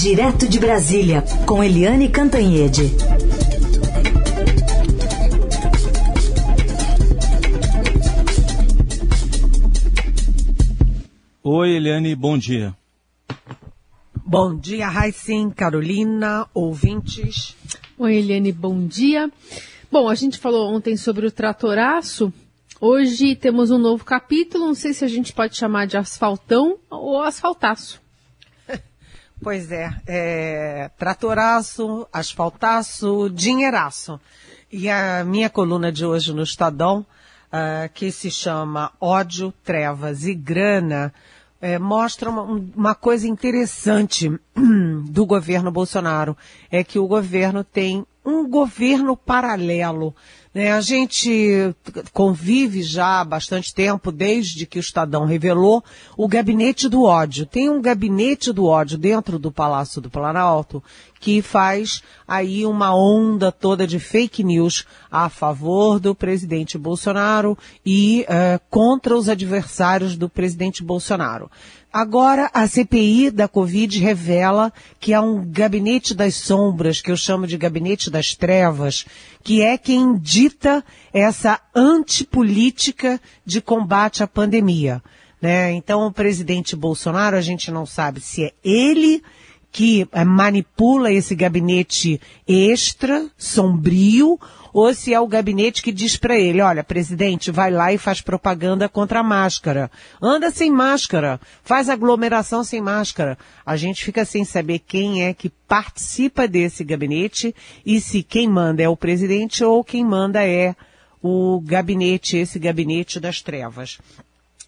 Direto de Brasília, com Eliane Cantanhede. Oi, Eliane, bom dia. Bom dia, Raicin, Carolina, ouvintes. Oi, Eliane, bom dia. Bom, a gente falou ontem sobre o tratoraço. Hoje temos um novo capítulo, não sei se a gente pode chamar de asfaltão ou asfaltaço. Pois é, é tratoraço, asfaltaço, dinheiraço. E a minha coluna de hoje no Estadão, uh, que se chama Ódio, Trevas e Grana, é, mostra uma, uma, coisa interessante do governo Bolsonaro. É que o governo tem um governo paralelo. Né? A gente convive já há bastante tempo, desde que o Estadão revelou o gabinete do ódio. Tem um gabinete do ódio dentro do Palácio do Planalto que faz aí uma onda toda de fake news a favor do presidente Bolsonaro e uh, contra os adversários do presidente Bolsonaro. Agora, a CPI da Covid revela que há um gabinete das sombras, que eu chamo de gabinete das trevas, que é quem dita essa antipolítica de combate à pandemia. Né? Então, o presidente Bolsonaro, a gente não sabe se é ele que eh, manipula esse gabinete extra, sombrio, ou se é o gabinete que diz para ele, olha, presidente, vai lá e faz propaganda contra a máscara. Anda sem máscara, faz aglomeração sem máscara. A gente fica sem saber quem é que participa desse gabinete e se quem manda é o presidente ou quem manda é o gabinete, esse gabinete das trevas.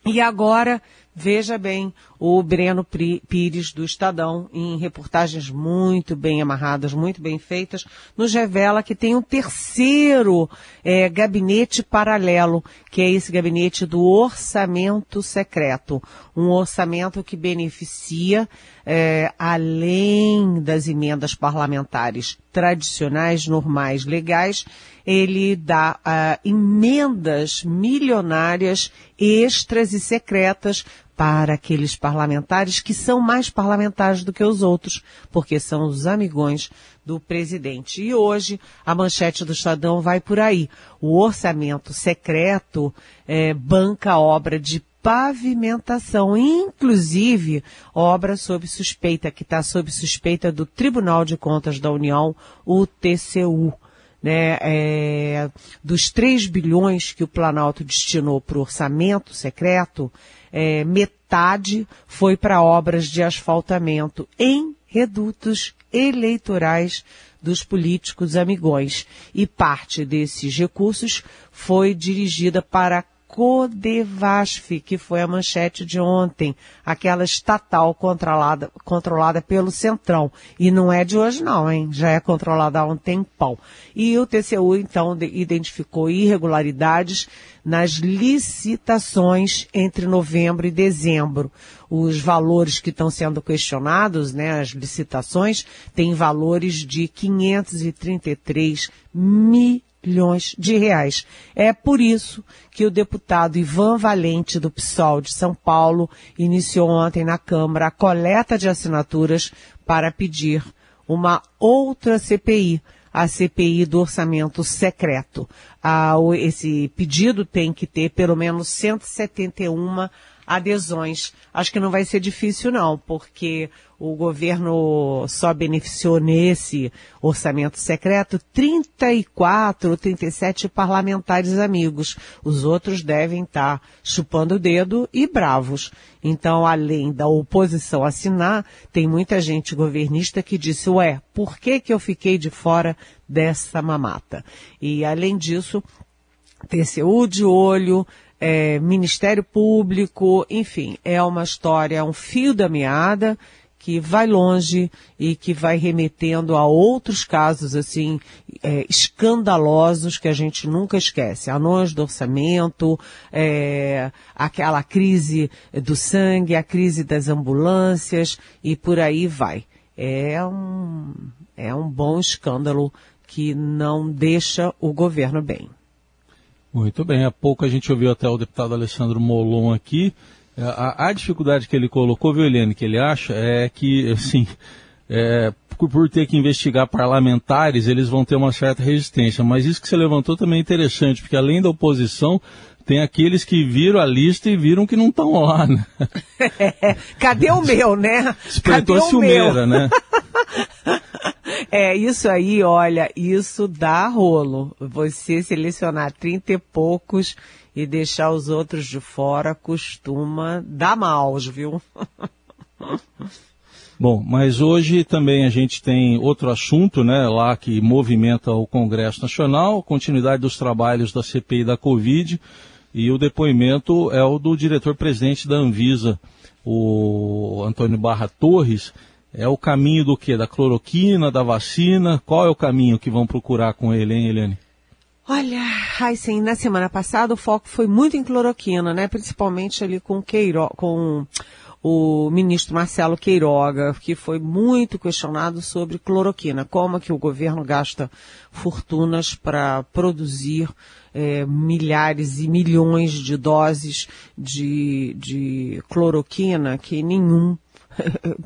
E agora, veja bem, o Breno Pires do Estadão, em reportagens muito bem amarradas, muito bem feitas, nos revela que tem um terceiro é, gabinete paralelo, que é esse gabinete do orçamento secreto. Um orçamento que beneficia, é, além das emendas parlamentares tradicionais, normais, legais, ele dá uh, emendas milionárias extras e secretas para aqueles parlamentares que são mais parlamentares do que os outros, porque são os amigões do presidente. E hoje a manchete do Estadão vai por aí. O orçamento secreto é, banca obra de pavimentação, inclusive obra sob suspeita, que está sob suspeita do Tribunal de Contas da União, o TCU. Né, é, dos 3 bilhões que o Planalto destinou para o orçamento secreto, é, metade foi para obras de asfaltamento em redutos eleitorais dos políticos amigões. E parte desses recursos foi dirigida para Codevasf, que foi a manchete de ontem, aquela estatal controlada, controlada pelo Centrão. E não é de hoje não, hein? Já é controlada há um tempão. E o TCU, então, identificou irregularidades nas licitações entre novembro e dezembro. Os valores que estão sendo questionados, né, as licitações, têm valores de 533 milhões bilhões de reais. É por isso que o deputado Ivan Valente, do PSOL de São Paulo, iniciou ontem na Câmara a coleta de assinaturas para pedir uma outra CPI, a CPI do orçamento secreto. Ah, esse pedido tem que ter pelo menos 171 adesões. Acho que não vai ser difícil não, porque o governo só beneficiou nesse orçamento secreto 34 ou 37 parlamentares amigos. Os outros devem estar chupando o dedo e bravos. Então, além da oposição assinar, tem muita gente governista que disse, ué, por que que eu fiquei de fora dessa mamata? E além disso, TCU de olho, é, Ministério Público, enfim, é uma história, um fio da meada que vai longe e que vai remetendo a outros casos assim é, escandalosos que a gente nunca esquece. Anões do orçamento, é, aquela crise do sangue, a crise das ambulâncias e por aí vai. É um, é um bom escândalo que não deixa o governo bem. Muito bem, há pouco a gente ouviu até o deputado Alessandro Molon aqui. É, a, a dificuldade que ele colocou, viu, Helene, que ele acha, é que, assim, é, por, ter que investigar parlamentares, eles vão ter uma certa resistência. Mas isso que você levantou também é interessante, porque além da oposição, tem aqueles que viram a lista e viram que não estão lá, né? É, cadê o meu, né? A ciumeira, né? É, isso aí, olha, isso dá rolo. Você selecionar trinta e poucos e deixar os outros de fora costuma dar maus, viu? Bom, mas hoje também a gente tem outro assunto, né, lá que movimenta o Congresso Nacional, continuidade dos trabalhos da CPI da Covid, e o depoimento é o do diretor-presidente da Anvisa, o Antônio Barra Torres. É o caminho do quê? Da cloroquina, da vacina? Qual é o caminho que vão procurar com ele, hein, Eliane? Olha, sim, na semana passada o foco foi muito em cloroquina, né? Principalmente ali com Queiro, com o ministro Marcelo Queiroga, que foi muito questionado sobre cloroquina, como que o governo gasta fortunas para produzir é, milhares e milhões de doses de, de cloroquina que nenhum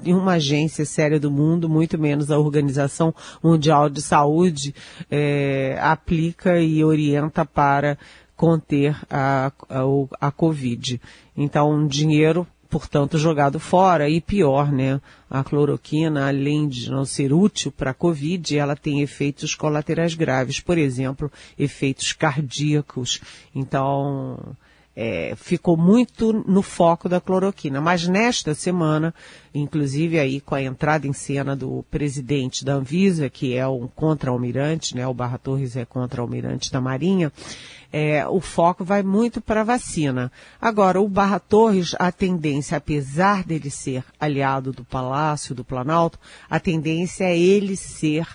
nenhuma agência séria do mundo, muito menos a Organização Mundial de Saúde, é, aplica e orienta para conter a, a, a Covid. Então, dinheiro portanto, jogado fora. E pior, né? A cloroquina, além de não ser útil para a Covid, ela tem efeitos colaterais graves, por exemplo, efeitos cardíacos. Então, é, ficou muito no foco da cloroquina. Mas nesta semana, inclusive aí com a entrada em cena do presidente da Anvisa, que é um contra-almirante, né, o Barra Torres é contra-almirante da Marinha, é, o foco vai muito para a vacina. Agora, o Barra Torres, a tendência, apesar dele ser aliado do Palácio, do Planalto, a tendência é ele ser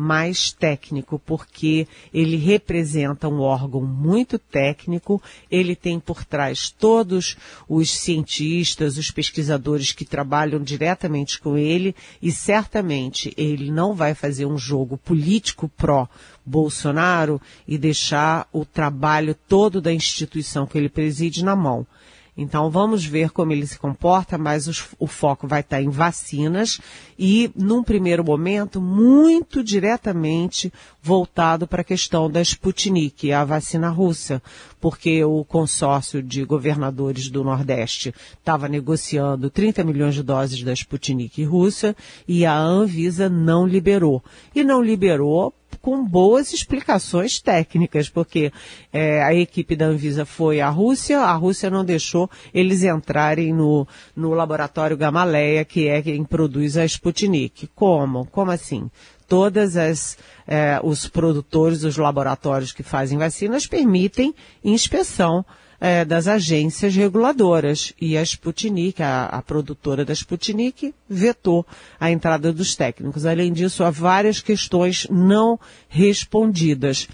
mais técnico, porque ele representa um órgão muito técnico, ele tem por trás todos os cientistas, os pesquisadores que trabalham diretamente com ele e certamente ele não vai fazer um jogo político pró Bolsonaro e deixar o trabalho todo da instituição que ele preside na mão. Então vamos ver como ele se comporta, mas os, o foco vai estar em vacinas. E, num primeiro momento, muito diretamente voltado para a questão da Sputnik, a vacina russa, porque o consórcio de governadores do Nordeste estava negociando 30 milhões de doses da Sputnik russa e a Anvisa não liberou. E não liberou com boas explicações técnicas, porque é, a equipe da Anvisa foi à Rússia, a Rússia não deixou eles entrarem no, no laboratório Gamaleia, que é quem produz a Sputnik. Como? Como assim? Todas as é, os produtores, os laboratórios que fazem vacinas permitem inspeção é, das agências reguladoras. E a Sputnik, a, a, produtora da Sputnik, vetou a entrada dos técnicos. Além disso, há várias questões não respondidas.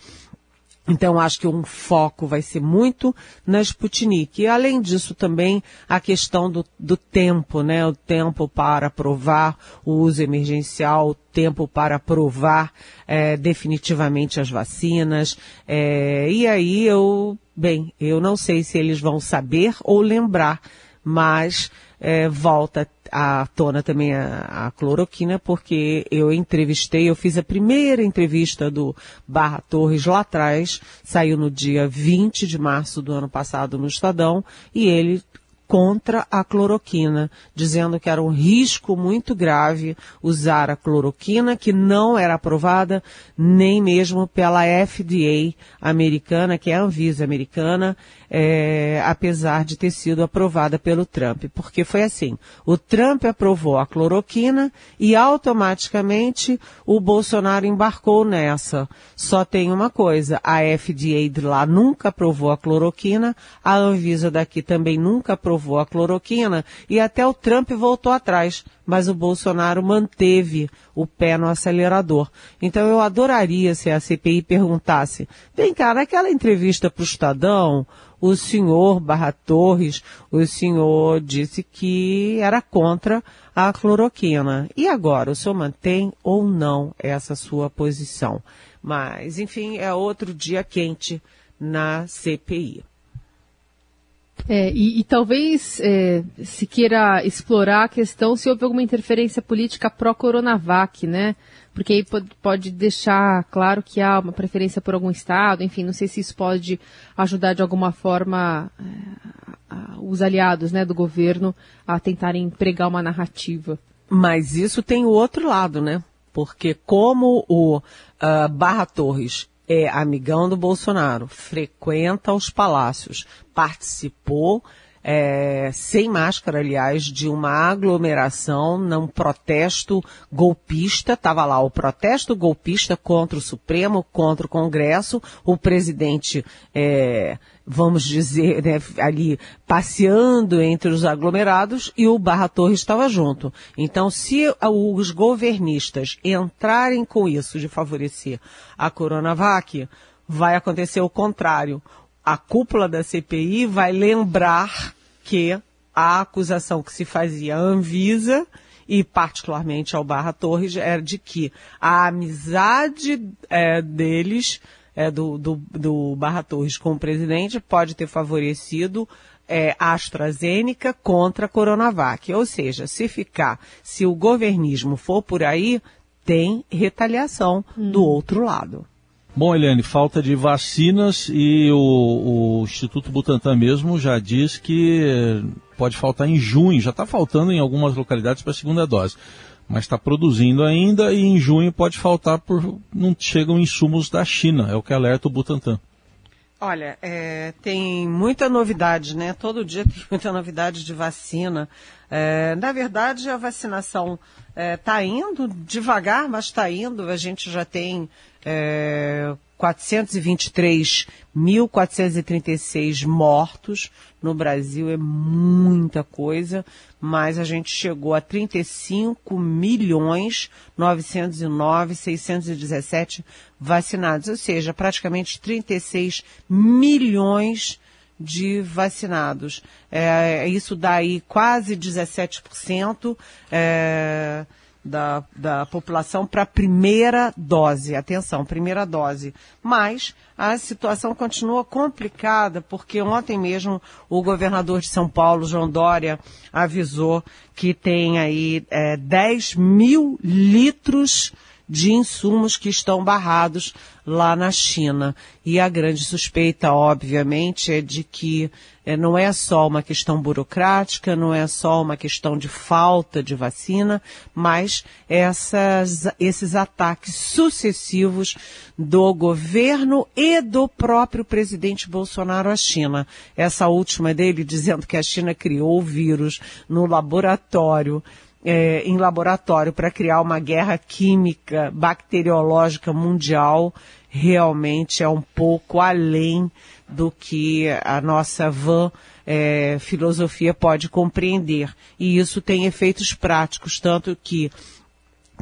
Então, acho que um foco vai ser muito na Sputnik. E, além disso, também a questão do, do, tempo, né? O tempo para aprovar o uso emergencial, o tempo para aprovar é, definitivamente as vacinas. É, e aí eu, bem, eu não sei se eles vão saber ou lembrar, mas é, volta à tona também a, a, cloroquina, porque eu entrevistei, eu fiz a primeira entrevista do Barra Torres lá atrás, saiu no dia 20 de março do ano passado no Estadão, e ele contra a cloroquina, dizendo que era um risco muito grave usar a cloroquina, que não era aprovada nem mesmo pela FDA americana, que é a Anvisa americana, é, apesar de ter sido aprovada pelo Trump. Porque foi assim, o Trump aprovou a cloroquina e automaticamente o Bolsonaro embarcou nessa. Só tem uma coisa, a FDA de lá nunca aprovou a cloroquina, a Anvisa daqui também nunca aprovou a cloroquina e até o Trump voltou atrás mas o Bolsonaro manteve o pé no acelerador. Então eu adoraria se a CPI perguntasse, vem cá, naquela entrevista para o Estadão, o senhor Barra Torres, o senhor disse que era contra a cloroquina. E agora, o senhor mantém ou não essa sua posição? Mas, enfim, é outro dia quente na CPI. É, e, e, talvez é, se queira explorar a questão se houve alguma interferência política pró-Coronavac, né? Porque aí pode, deixar claro que há uma preferência por algum Estado, enfim, não sei se isso pode ajudar de alguma forma a, os aliados né, do governo a tentarem pregar uma narrativa. Mas isso tem o outro lado, né? Porque como o uh, Barra Torres é amigão do Bolsonaro, frequenta os palácios, participou é, sem máscara, aliás, de uma aglomeração num protesto golpista. Estava lá o protesto golpista contra o Supremo, contra o Congresso. O presidente, é, vamos dizer, né, ali passeando entre os aglomerados e o Barra Torres estava junto. Então, se os governistas entrarem com isso de favorecer a Coronavac, vai acontecer o contrário a cúpula da CPI vai lembrar que a acusação que se fazia à Anvisa e particularmente ao Barra Torres era de que a amizade é, deles, é, do, do, do, Barra Torres com o presidente, pode ter favorecido é, a AstraZeneca contra a Coronavac. Ou seja, se ficar, se o governismo for por aí, tem retaliação hum. do outro lado. Bom, Eliane, falta de vacinas e o, o, Instituto Butantan mesmo já diz que pode faltar em junho, já está faltando em algumas localidades para a segunda dose, mas está produzindo ainda e em junho pode faltar por não chegam insumos da China, é o que alerta o Butantan. Olha, é, tem muita novidade, né? Todo dia tem muita novidade de vacina. É, na verdade, a vacinação está é, indo devagar, mas está indo. A gente já tem é, 423.436 mortos no Brasil é muita coisa, mas a gente chegou a 35 milhões 909 617 vacinados, ou seja, praticamente 36 milhões de vacinados. É, isso dá aí quase 17%. É, da, da população para a primeira dose. Atenção, primeira dose. Mas a situação continua complicada, porque ontem mesmo o governador de São Paulo, João Dória, avisou que tem aí é, 10 mil litros de insumos que estão barrados lá na China. E a grande suspeita, obviamente, é de que é, não é só uma questão burocrática, não é só uma questão de falta de vacina, mas essas, esses ataques sucessivos do governo e do próprio presidente Bolsonaro à China. Essa última dele dizendo que a China criou o vírus no laboratório é, em laboratório para criar uma guerra química, bacteriológica mundial, realmente é um pouco além do que a nossa van é, filosofia pode compreender. E isso tem efeitos práticos, tanto que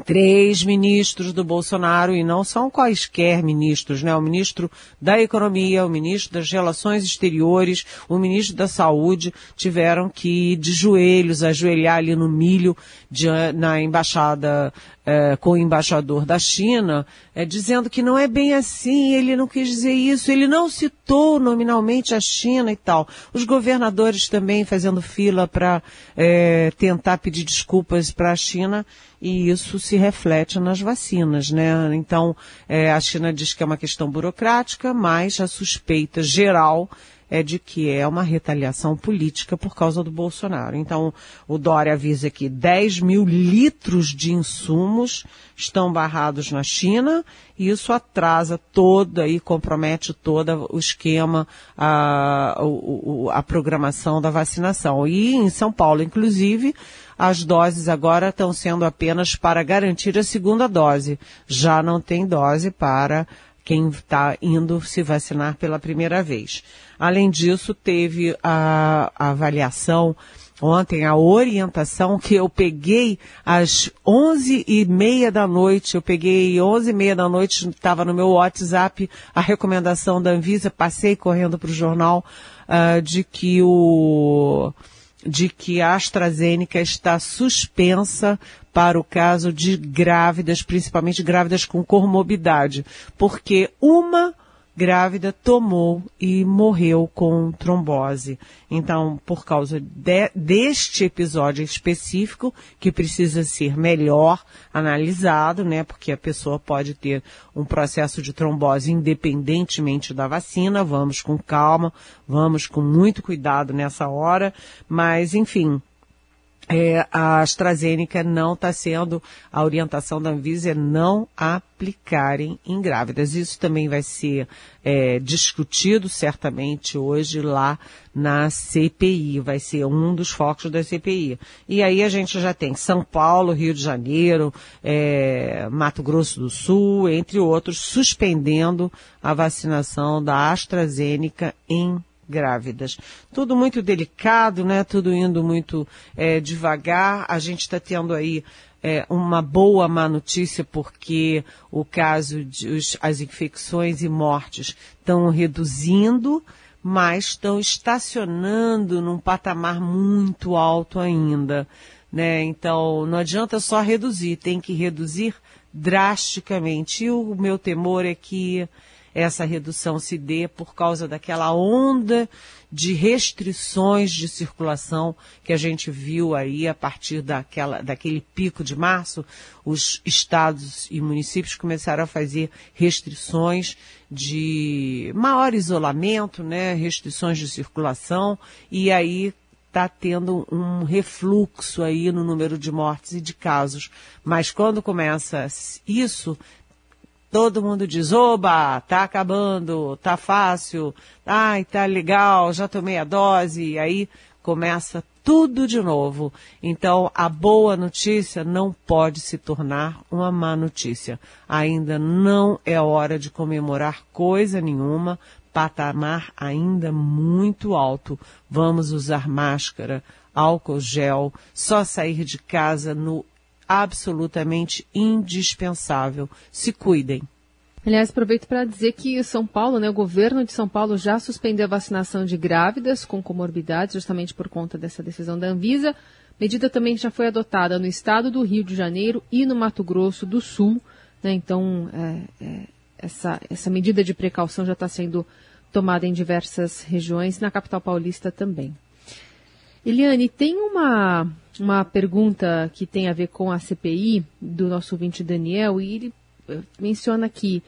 três ministros do Bolsonaro, e não são quaisquer ministros, né? O ministro da Economia, o ministro das Relações Exteriores, o ministro da Saúde, tiveram que ir de joelhos, ajoelhar ali no milho de, na embaixada é, com o embaixador da China, é, dizendo que não é bem assim, ele não quis dizer isso, ele não citou nominalmente a China e tal. Os governadores também fazendo fila para é, tentar pedir desculpas para a China e isso se reflete nas vacinas, né? Então, é, a China diz que é uma questão burocrática, mas a suspeita geral é de que é uma retaliação política por causa do Bolsonaro. Então, o Dória avisa que 10 mil litros de insumos estão barrados na China e isso atrasa toda e compromete todo o esquema, a, a, a programação da vacinação. E em São Paulo, inclusive, as doses agora estão sendo apenas para garantir a segunda dose. Já não tem dose para quem está indo se vacinar pela primeira vez. Além disso, teve a, a avaliação ontem, a orientação que eu peguei às onze e meia da noite, eu peguei onze e meia da noite, estava no meu WhatsApp a recomendação da Anvisa, passei correndo para o jornal uh, de que o de que a AstraZeneca está suspensa para o caso de grávidas, principalmente grávidas com comorbidade, porque uma grávida tomou e morreu com trombose. Então, por causa de, deste episódio específico, que precisa ser melhor analisado, né? Porque a pessoa pode ter um processo de trombose independentemente da vacina. Vamos com calma, vamos com muito cuidado nessa hora. Mas, enfim, é, a AstraZeneca não está sendo, a orientação da Anvisa é não aplicarem em grávidas. Isso também vai ser é, discutido certamente hoje lá na CPI, vai ser um dos focos da CPI. E aí a gente já tem São Paulo, Rio de Janeiro, é, Mato Grosso do Sul, entre outros, suspendendo a vacinação da AstraZeneca em grávidas. Tudo muito delicado, né? Tudo indo muito é, devagar. A gente está tendo aí é, uma boa má notícia porque o caso de os, as infecções e mortes estão reduzindo, mas estão estacionando num patamar muito alto ainda. Né? Então não adianta só reduzir, tem que reduzir drasticamente. E o meu temor é que essa redução se dê por causa daquela onda de restrições de circulação que a gente viu aí a partir daquela, daquele pico de março, os estados e municípios começaram a fazer restrições de maior isolamento, né, restrições de circulação, e aí está tendo um refluxo aí no número de mortes e de casos. Mas quando começa isso, todo mundo diz, oba, tá acabando, tá fácil, ai, tá legal, já tomei a dose, e aí começa tudo de novo. Então, a boa notícia não pode se tornar uma má notícia. Ainda não é hora de comemorar coisa nenhuma, patamar ainda muito alto. Vamos usar máscara, álcool gel, só sair de casa no absolutamente indispensável. Se cuidem. Aliás, aproveito para dizer que São Paulo, né, o governo de São Paulo já suspendeu a vacinação de grávidas com comorbidades, justamente por conta dessa decisão da Anvisa. Medida também já foi adotada no estado do Rio de Janeiro e no Mato Grosso do Sul. Né, então, é, é, essa, essa medida de precaução já está sendo tomada em diversas regiões, na capital paulista também. Eliane, tem uma, uma pergunta que tem a ver com a CPI do nosso ouvinte Daniel, e ele eh, menciona que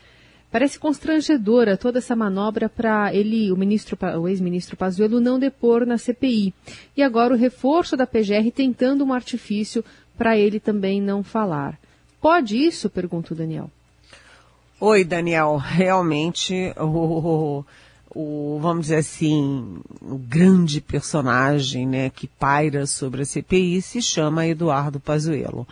parece constrangedora toda essa manobra para ele, o ministro, o ex-ministro Pazuello, não depor na CPI. E agora o reforço da PGR tentando um artifício para ele também não falar. Pode isso? Pergunta o Daniel. Oi, Daniel. Realmente, o, o, vamos dizer assim, o grande personagem né, que paira sobre a CPI se chama Eduardo Pazuello.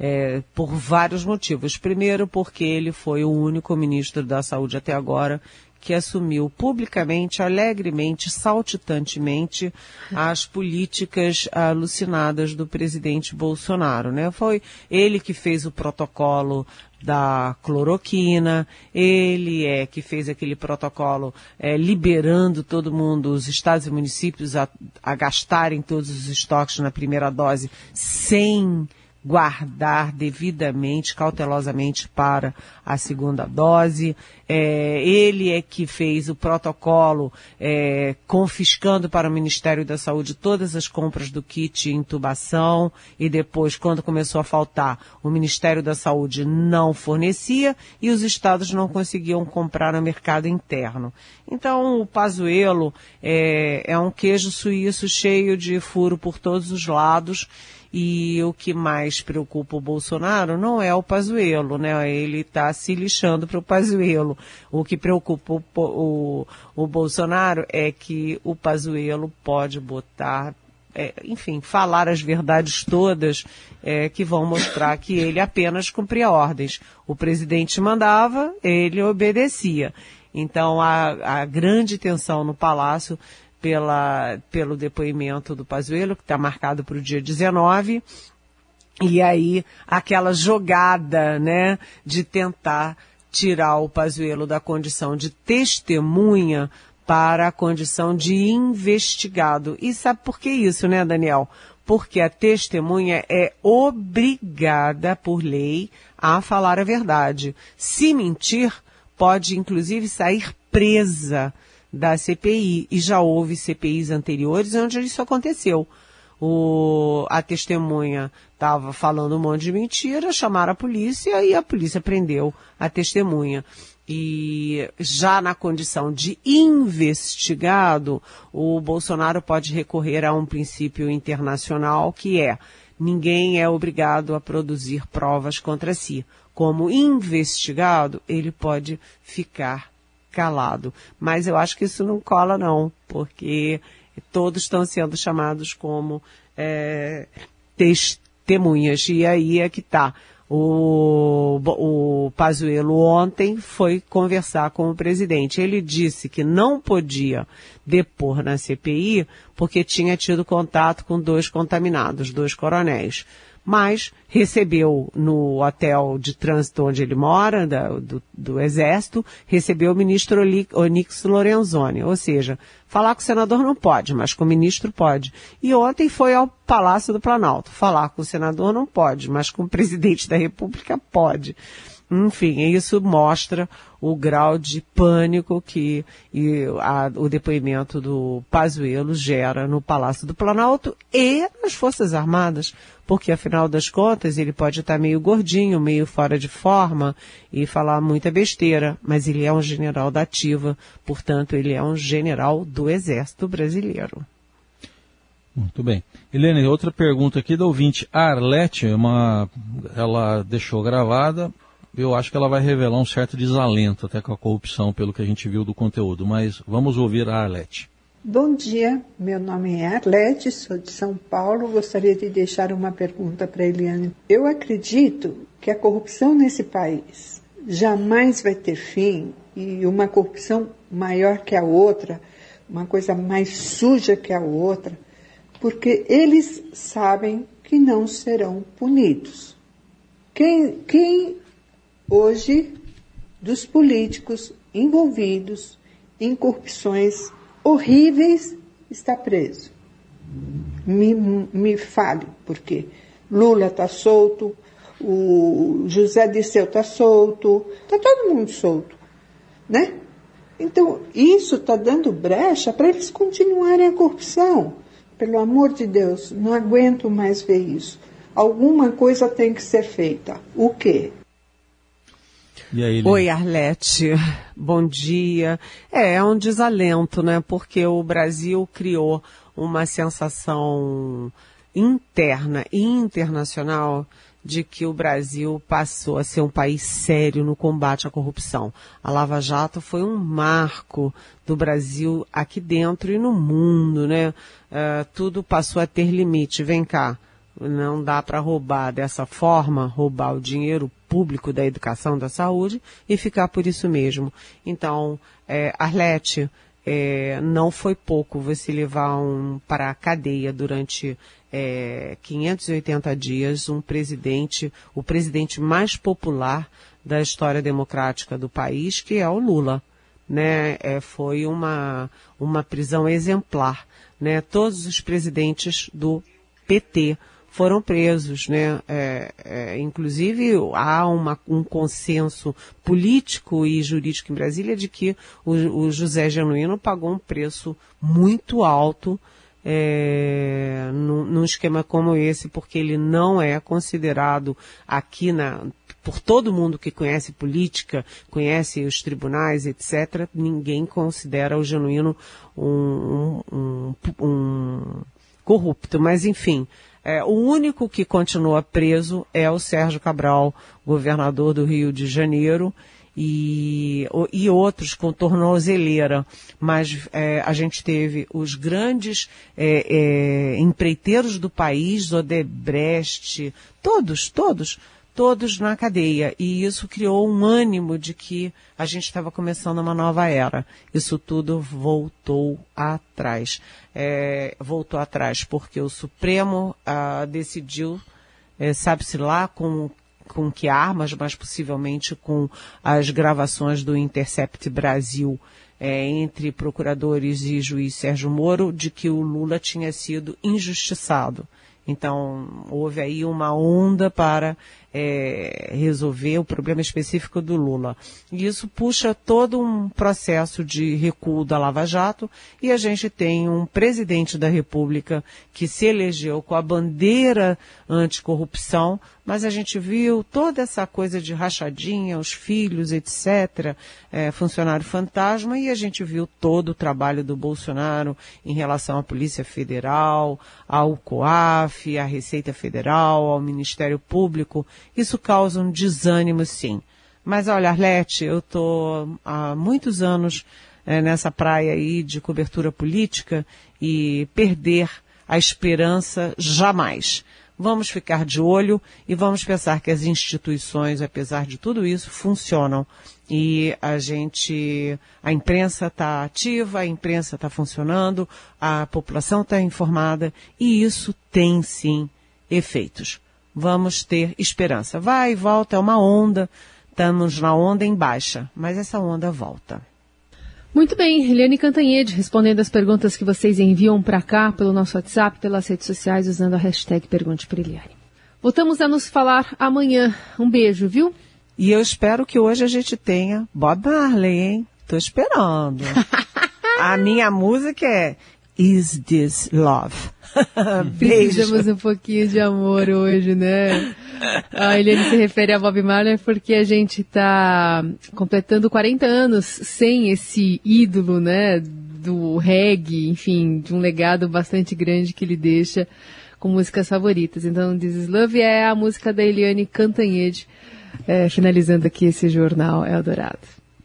É, por vários motivos. Primeiro, porque ele foi o único ministro da Saúde até agora que assumiu publicamente, alegremente, saltitantemente as políticas alucinadas do presidente Bolsonaro, né? Foi ele que fez o protocolo da cloroquina, ele é que fez aquele protocolo é, liberando todo mundo, os estados e municípios a, a gastarem todos os estoques na primeira dose sem guardar devidamente, cautelosamente para a segunda dose. É, ele é que fez o protocolo é, confiscando para o Ministério da Saúde todas as compras do kit intubação e depois, quando começou a faltar, o Ministério da Saúde não fornecia e os estados não conseguiam comprar no mercado interno. Então, o Pazuelo é, é um queijo suíço cheio de furo por todos os lados e o que mais preocupa o Bolsonaro não é o Pazuello, né? Ele está se lixando para o Pazuello. O que preocupa o, o, o Bolsonaro é que o Pazuello pode botar é, enfim, falar as verdades todas é, que vão mostrar que ele apenas cumpria ordens. O presidente mandava, ele obedecia. Então, a, a grande tensão no Palácio pela, pelo depoimento do Pazuello, que está marcado para o dia 19, e aí aquela jogada, né, de tentar tirar o Pazuello da condição de testemunha para a condição de investigado. E sabe por que isso, né, Daniel? Porque a testemunha é obrigada por lei a falar a verdade. Se mentir, pode inclusive sair presa da CPI. E já houve CPIs anteriores onde isso aconteceu. O, a testemunha estava falando um monte de mentira, chamaram a polícia e a polícia prendeu a testemunha. E já na condição de investigado, o Bolsonaro pode recorrer a um princípio internacional que é ninguém é obrigado a produzir provas contra si. Como investigado, ele pode ficar calado. Mas eu acho que isso não cola não, porque todos estão sendo chamados como é, testemunhas. E aí é que está. O, o Pazuello ontem foi conversar com o presidente. Ele disse que não podia depor na CPI porque tinha tido contato com dois contaminados, dois coronéis mas recebeu no hotel de trânsito onde ele mora, da, do, do, Exército, recebeu o ministro Onix Lorenzoni. Ou seja, falar com o senador não pode, mas com o ministro pode. E ontem foi ao Palácio do Planalto. Falar com o senador não pode, mas com o presidente da República pode. Enfim, isso mostra o grau de pânico que a, o depoimento do Pazuello gera no Palácio do Planalto e nas Forças Armadas, porque afinal das contas ele pode estar meio gordinho, meio fora de forma e falar muita besteira, mas ele é um general da ativa, portanto ele é um general do Exército Brasileiro. Muito bem. Helene, outra pergunta aqui da ouvinte Arlete, uma, ela deixou gravada, eu acho que ela vai revelar um certo desalento até com a corrupção, pelo que a gente viu do conteúdo. Mas vamos ouvir a Arlete. Bom dia, meu nome é Arlete, sou de São Paulo. Gostaria de deixar uma pergunta para Eliane. Eu acredito que a corrupção nesse país jamais vai ter fim e uma corrupção maior que a outra, uma coisa mais suja que a outra, porque eles sabem que não serão punidos. Quem, quem hoje dos políticos envolvidos em corrupções horríveis está preso. Me, me fale, porque Lula está solto, o José Disseu está solto, está todo mundo solto, né? Então, isso está dando brecha para eles continuarem a corrupção. Pelo amor de Deus, não aguento mais ver isso. Alguma coisa tem que ser feita. O quê? Aí, Oi, Arlete. Bom dia. É, é um desalento, né? Porque o Brasil criou uma sensação interna e internacional de que o Brasil passou a ser um país sério no combate à corrupção. A Lava Jato foi um marco do Brasil aqui dentro e no mundo, né? Uh, tudo passou a ter limite. Vem cá, não dá para roubar dessa forma, roubar o dinheiro público da educação da saúde e ficar por isso mesmo. Então, é, Arlete, é, não foi pouco você levar um, para a cadeia durante é, 580 dias um presidente, o presidente mais popular da história democrática do país, que é o Lula. Né? É, foi uma, uma prisão exemplar. Né? Todos os presidentes do PT foram presos, né? É, é, inclusive há uma, um consenso político e jurídico em Brasília de que o, o José Genuíno pagou um preço muito alto é, num, num, esquema como esse, porque ele não é considerado aqui na, por todo mundo que conhece política, conhece os tribunais, etc., ninguém considera o genuíno um, um, um, um corrupto. Mas, enfim, é, o único que continua preso é o Sérgio Cabral, governador do Rio de Janeiro, e, e outros com tornozeleira. Mas é, a gente teve os grandes é, é, empreiteiros do país, Odebrecht, todos, todos todos na cadeia. E isso criou um ânimo de que a gente estava começando uma nova era. Isso tudo voltou atrás. É, voltou atrás porque o Supremo ah, decidiu, é, sabe-se lá com com que armas, mas possivelmente com as gravações do Intercept Brasil é, entre procuradores e juiz Sérgio Moro, de que o Lula tinha sido injustiçado. Então, houve aí uma onda para é, resolver o problema específico do Lula. E isso puxa todo um processo de recuo da Lava Jato e a gente tem um presidente da República que se elegeu com a bandeira anticorrupção, mas a gente viu toda essa coisa de rachadinha, os filhos, etc., é, funcionário fantasma, e a gente viu todo o trabalho do Bolsonaro em relação à Polícia Federal, ao COAF, à Receita Federal, ao Ministério Público. Isso causa um desânimo, sim. Mas olha, Arlete, eu estou há muitos anos é, nessa praia aí de cobertura política e perder a esperança jamais. Vamos ficar de olho e vamos pensar que as instituições, apesar de tudo isso, funcionam. E a gente, a imprensa está ativa, a imprensa está funcionando, a população está informada e isso tem sim efeitos. Vamos ter esperança. Vai e volta, é uma onda, estamos na onda em baixa, mas essa onda volta. Muito bem, Eliane Cantanhede, respondendo as perguntas que vocês enviam para cá pelo nosso WhatsApp, pelas redes sociais, usando a hashtag Pergunte para Eliane. Voltamos a nos falar amanhã. Um beijo, viu? E eu espero que hoje a gente tenha Bob Marley, hein? Tô esperando. a minha música é Is This Love? Beijo. Precisamos um pouquinho de amor hoje, né? A Eliane se refere a Bob Marley porque a gente está completando 40 anos sem esse ídolo, né? Do reggae, enfim, de um legado bastante grande que ele deixa com músicas favoritas. Então, This Is Love é a música da Eliane Cantanhede, é, finalizando aqui esse jornal Eldorado.